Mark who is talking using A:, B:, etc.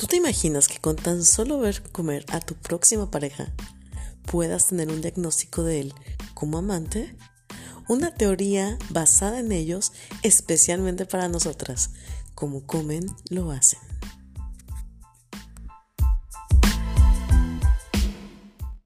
A: ¿Tú te imaginas que con tan solo ver comer a tu próxima pareja puedas tener un diagnóstico de él como amante? Una teoría basada en ellos especialmente para nosotras. Como comen, lo hacen.